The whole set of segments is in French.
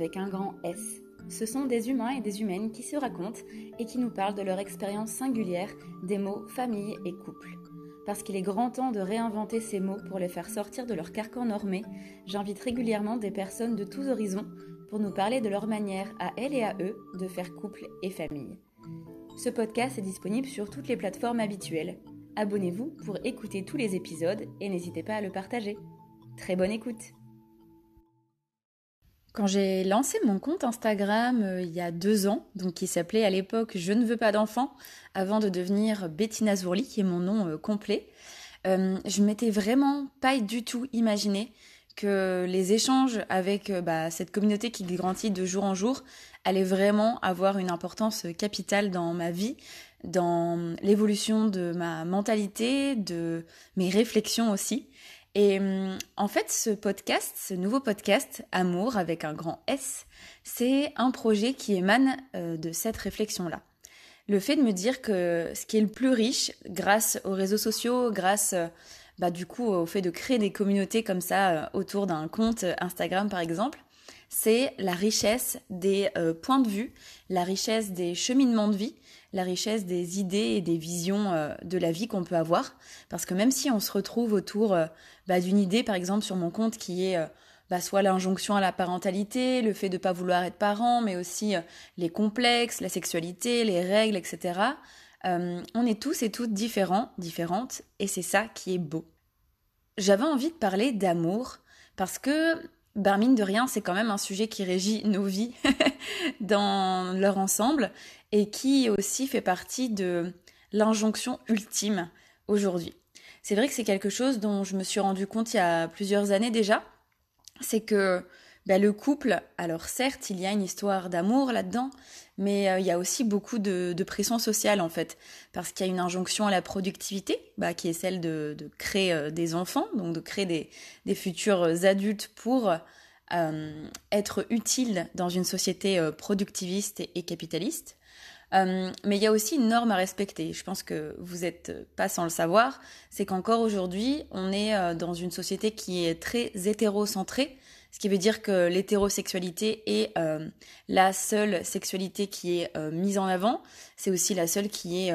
avec un grand S. Ce sont des humains et des humaines qui se racontent et qui nous parlent de leur expérience singulière des mots famille et couple. Parce qu'il est grand temps de réinventer ces mots pour les faire sortir de leur carcan normé, j'invite régulièrement des personnes de tous horizons pour nous parler de leur manière à elles et à eux de faire couple et famille. Ce podcast est disponible sur toutes les plateformes habituelles. Abonnez-vous pour écouter tous les épisodes et n'hésitez pas à le partager. Très bonne écoute quand j'ai lancé mon compte Instagram euh, il y a deux ans, donc qui s'appelait à l'époque Je ne veux pas d'enfants, avant de devenir Bettina Zourli, qui est mon nom euh, complet, euh, je m'étais vraiment pas du tout imaginé que les échanges avec bah, cette communauté qui grandit de jour en jour allaient vraiment avoir une importance capitale dans ma vie, dans l'évolution de ma mentalité, de mes réflexions aussi. Et hum, en fait, ce podcast, ce nouveau podcast, Amour avec un grand S, c'est un projet qui émane euh, de cette réflexion-là. Le fait de me dire que ce qui est le plus riche, grâce aux réseaux sociaux, grâce euh, bah, du coup au fait de créer des communautés comme ça euh, autour d'un compte Instagram par exemple, c'est la richesse des points de vue, la richesse des cheminements de vie, la richesse des idées et des visions euh, de la vie qu'on peut avoir. Parce que même si on se retrouve autour euh, bah, d'une idée, par exemple, sur mon compte qui est euh, bah, soit l'injonction à la parentalité, le fait de ne pas vouloir être parent, mais aussi les complexes, la sexualité, les règles, etc. on est tous et toutes différents, différentes, et c'est ça qui est beau. J'avais envie de parler d'amour parce que ben, mine de rien, c'est quand même un sujet qui régit nos vies dans leur ensemble et qui aussi fait partie de l'injonction ultime aujourd'hui. C'est vrai que c'est quelque chose dont je me suis rendu compte il y a plusieurs années déjà, c'est que ben, le couple, alors certes, il y a une histoire d'amour là-dedans, mais euh, il y a aussi beaucoup de, pression sociale en fait, parce qu'il y a une injonction à la productivité, bah, qui est celle de, créer euh, des enfants, donc de créer des, futurs adultes pour euh, être utiles dans une société productiviste et capitaliste. Euh, mais il y a aussi une norme à respecter. Je pense que vous n'êtes pas sans le savoir. C'est qu'encore aujourd'hui, on est euh, dans une société qui est très hétérocentrée. Ce qui veut dire que l'hétérosexualité est euh, la seule sexualité qui est mise en avant. C'est aussi la seule qui est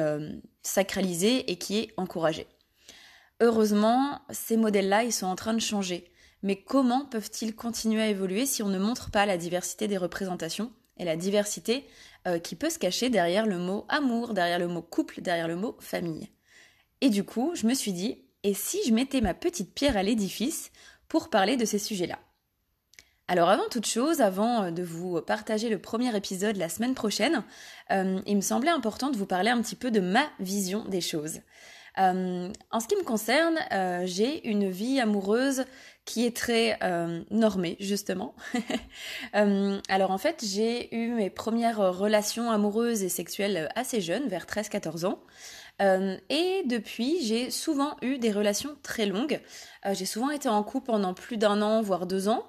sacralisée et qui est encouragée. Heureusement, ces modèles-là, ils sont en train de changer. Mais comment peuvent-ils continuer à évoluer si on ne montre pas la diversité des représentations et la diversité euh, qui peut se cacher derrière le mot amour, derrière le mot couple, derrière le mot famille? Et du coup, je me suis dit, et si je mettais ma petite pierre à l'édifice pour parler de ces sujets-là? Alors avant toute chose, avant euh, de vous partager le premier épisode la semaine prochaine, euh, il me semblait important de vous parler un petit peu de ma vision des choses. en ce qui me concerne, j'ai une vie amoureuse qui est très euh, normée justement. Euh, alors en fait j'ai eu mes premières relations amoureuses et sexuelles assez jeunes, vers 13-14 ans. Euh, et depuis j'ai souvent eu des relations très longues. j'ai souvent été en couple pendant plus d'un an, voire deux ans.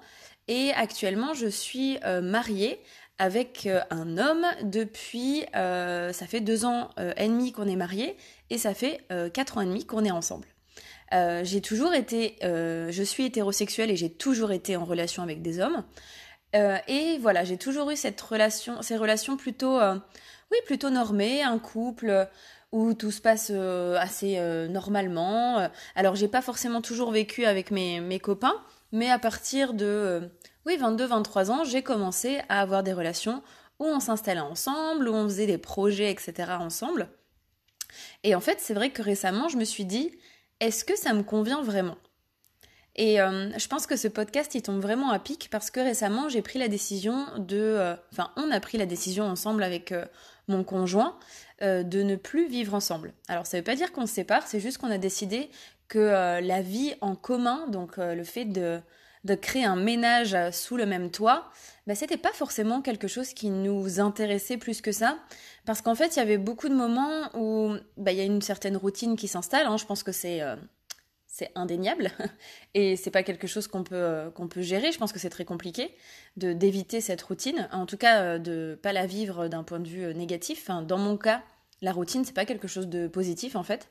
Et actuellement je suis mariée avec un homme depuis, ça fait deux ans et demi qu'on est mariés et ça fait quatre ans et demi qu'on est ensemble. Euh, j'ai toujours été, euh, je suis hétérosexuelle et j'ai toujours été en relation avec des hommes. Euh, et voilà, j'ai toujours eu cette relation, ces relations plutôt, oui, plutôt normées, un couple où tout se passe assez normalement. Alors, j'ai pas forcément toujours vécu avec mes, mes copains, mais à partir de, oui, 22-23 ans, j'ai commencé à avoir des relations où on s'installait ensemble, où on faisait des projets, etc. ensemble. Et en fait, c'est vrai que récemment, je me suis dit, est-ce que ça me convient vraiment? Et euh, je pense que ce podcast, il tombe vraiment à pic parce que récemment, j'ai pris la décision de... Euh, enfin, on a pris la décision ensemble avec euh, mon conjoint de ne plus vivre ensemble. Alors, ça ne veut pas dire qu'on se sépare, c'est juste qu'on a décidé que la vie en commun, donc le fait de, de, créer un ménage sous le même toit, bah, c'était pas forcément quelque chose qui nous intéressait plus que ça. Parce qu'en fait, il y avait beaucoup de moments où bah, il y a une certaine routine qui s'installe. Hein. Je pense que c'est euh, c'est indéniable et c'est pas quelque chose qu'on peut euh, qu'on peut gérer. Je pense que c'est très compliqué de d'éviter cette routine. En tout cas, euh, de pas la vivre d'un point de vue négatif. dans mon cas, la routine c'est pas quelque chose de positif en fait.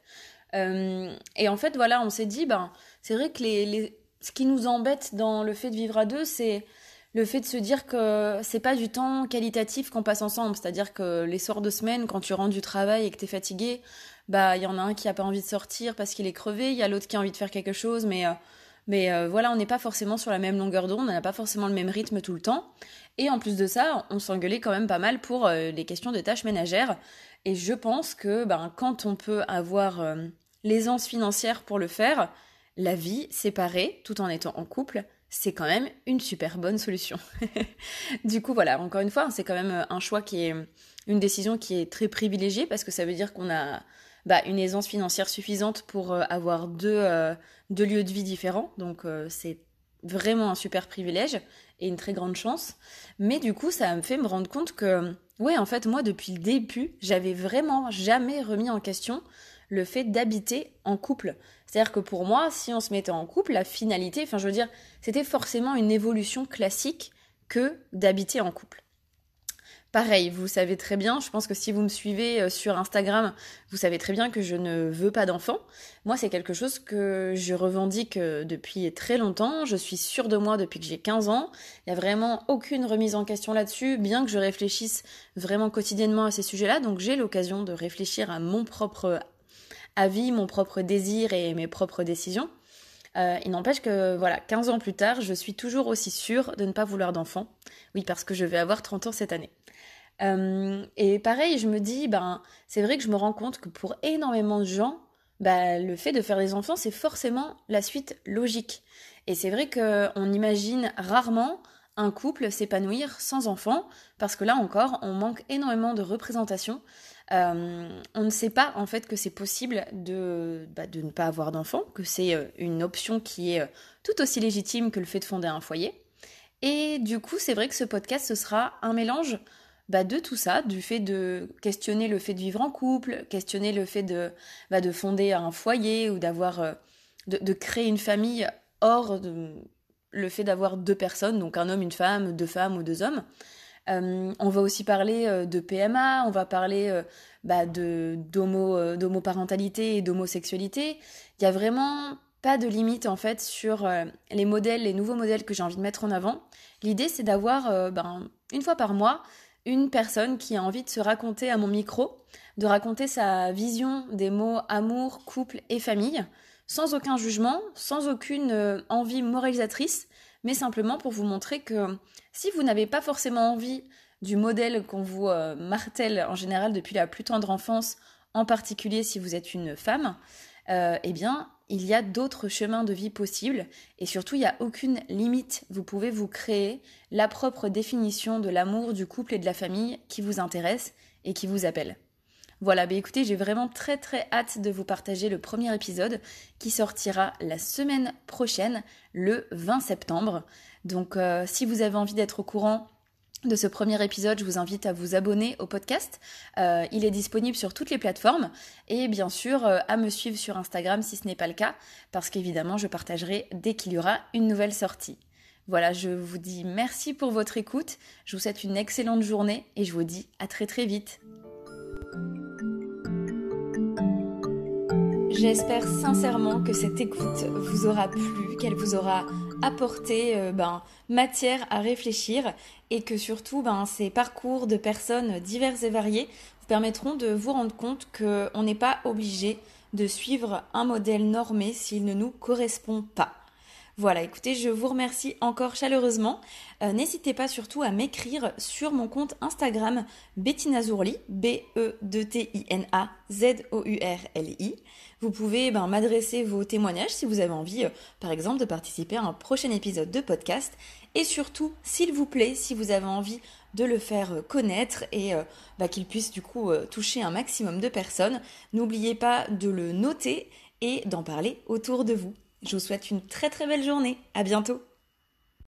et en fait, voilà, on s'est dit, ben c'est vrai que les, les, ce qui nous embête dans le fait de vivre à deux, c'est le fait de se dire que c'est pas du temps qualitatif qu'on passe ensemble, c'est-à-dire que les soirs de semaine, quand tu rentres du travail et que t'es fatigué, bah il y en a un qui a pas envie de sortir parce qu'il est crevé, il y a l'autre qui a envie de faire quelque chose, mais euh, mais euh, voilà, on n'est pas forcément sur la même longueur d'onde, on n'a pas forcément le même rythme tout le temps. Et en plus de ça, on s'engueulait quand même pas mal pour euh, les questions de tâches ménagères. Et je pense que ben, quand on peut avoir l'aisance financière pour le faire, la vie séparée, tout en étant en couple, c'est quand même une super bonne solution. du coup, voilà, encore une fois, c'est quand même un choix qui est une décision qui est très privilégiée parce que ça veut dire qu'on a bah, une aisance financière suffisante pour euh, avoir deux, euh, deux, lieux de vie différents. Donc euh, c'est vraiment un super privilège et une très grande chance. Mais du coup, ça me fait me rendre compte que, ouais, en fait, moi, depuis le début, j'avais vraiment jamais remis en question le fait d'habiter en couple. C'est-à-dire que pour moi, si on se mettait en couple, la finalité, enfin je veux dire, c'était forcément une évolution classique que d'habiter en couple. Pareil, vous savez très bien, je pense que si vous me suivez euh, sur Instagram, vous savez très bien que je ne veux pas d'enfants. Moi, c'est quelque chose que je revendique euh, depuis très longtemps. Je suis sûre de moi depuis que j'ai 15 ans. Il n'y a vraiment aucune remise en question là-dessus, bien que je réfléchisse vraiment quotidiennement à ces sujets-là. Donc j'ai l'occasion de réfléchir à mon propre avis, mon propre désir et mes propres décisions. Euh, il n'empêche que, voilà, 15 ans plus tard, je suis toujours aussi sûre de ne pas vouloir d'enfants. Oui, parce que je vais avoir 30 ans cette année. Euh, et pareil, je me dis, ben, c'est vrai que je me rends compte que pour énormément de gens, ben, le fait de faire des enfants, c'est forcément la suite logique. Et c'est vrai qu'on imagine rarement un couple s'épanouir sans enfants, parce que là encore, on manque énormément de représentation. Euh, on ne sait pas en fait que c'est possible de, bah, de ne pas avoir d'enfants, que c'est euh, une option qui est tout aussi légitime que le fait de fonder un foyer. Et du coup, c'est vrai que ce podcast, ce sera un mélange bah, de tout ça, du fait de questionner le fait de vivre en couple, questionner le fait de, bah, de fonder un foyer ou d'avoir, euh, de, créer une famille hors de, le fait d'avoir deux personnes, donc un homme, une femme, deux femmes ou deux hommes. Euh, on va aussi parler euh, de PMA, on va parler bah, de d'homoparentalité et d'homosexualité. Il y a vraiment pas de limite en fait sur les modèles, les nouveaux modèles que j'ai envie de mettre en avant. L'idée c'est d'avoir ben, une fois par mois une personne qui a envie de se raconter à mon micro, de raconter sa vision des mots amour, couple et famille, sans aucun jugement, sans aucune euh, envie moralisatrice, mais simplement pour vous montrer que si vous n'avez pas forcément envie du modèle qu'on vous euh, martèle en général depuis la plus tendre enfance, en particulier si vous êtes une femme, euh, eh bien, il y a d'autres chemins de vie possibles et surtout il n'y a aucune limite. Vous pouvez vous créer la propre définition de l'amour, du couple et de la famille qui vous intéresse et qui vous appelle. Voilà, bah écoutez, j'ai vraiment très très hâte de vous partager le premier épisode qui sortira la semaine prochaine, le 20 septembre. Donc euh, si vous avez envie d'être au courant de ce premier épisode, je vous invite à vous abonner au podcast. Euh, il est disponible sur toutes les plateformes et bien sûr euh, à me suivre sur Instagram si ce n'est pas le cas, parce qu'évidemment je partagerai dès qu'il y aura une nouvelle sortie. Voilà, je vous dis merci pour votre écoute, je vous souhaite une excellente journée et je vous dis à très très vite. J'espère sincèrement que cette écoute vous aura plu, qu'elle vous aura apporté euh, ben, matière à réfléchir et que surtout ben, ces parcours de personnes diverses et variées vous permettront de vous rendre compte qu'on n'est pas obligé de suivre un modèle normé s'il ne nous correspond pas. Voilà, écoutez, je vous remercie encore chaleureusement. Euh, n'hésitez pas surtout à m'écrire sur mon compte Instagram Bettina Zourli, B-E-D-T-I-N-A-Z-O-U-R-L-I. Vous pouvez ben, m'adresser vos témoignages si vous avez envie, euh, par exemple, de participer à un prochain épisode de podcast. Et surtout, s'il vous plaît, si vous avez envie de le faire euh, connaître et ben, qu'il puisse du coup toucher un maximum de personnes, n'oubliez pas de le noter et d'en parler autour de vous. Je vous souhaite une très très belle journée. À bientôt.